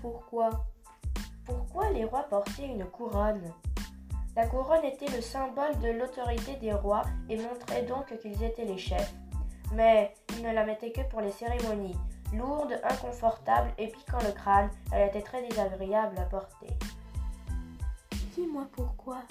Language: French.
pourquoi? Pourquoi les rois portaient une couronne? La couronne était le symbole de l'autorité des rois et montrait donc qu'ils étaient les chefs. Mais ils ne la mettaient que pour les cérémonies. Lourde, inconfortable et piquant le crâne, elle était très désagréable à porter. Dis-moi pourquoi.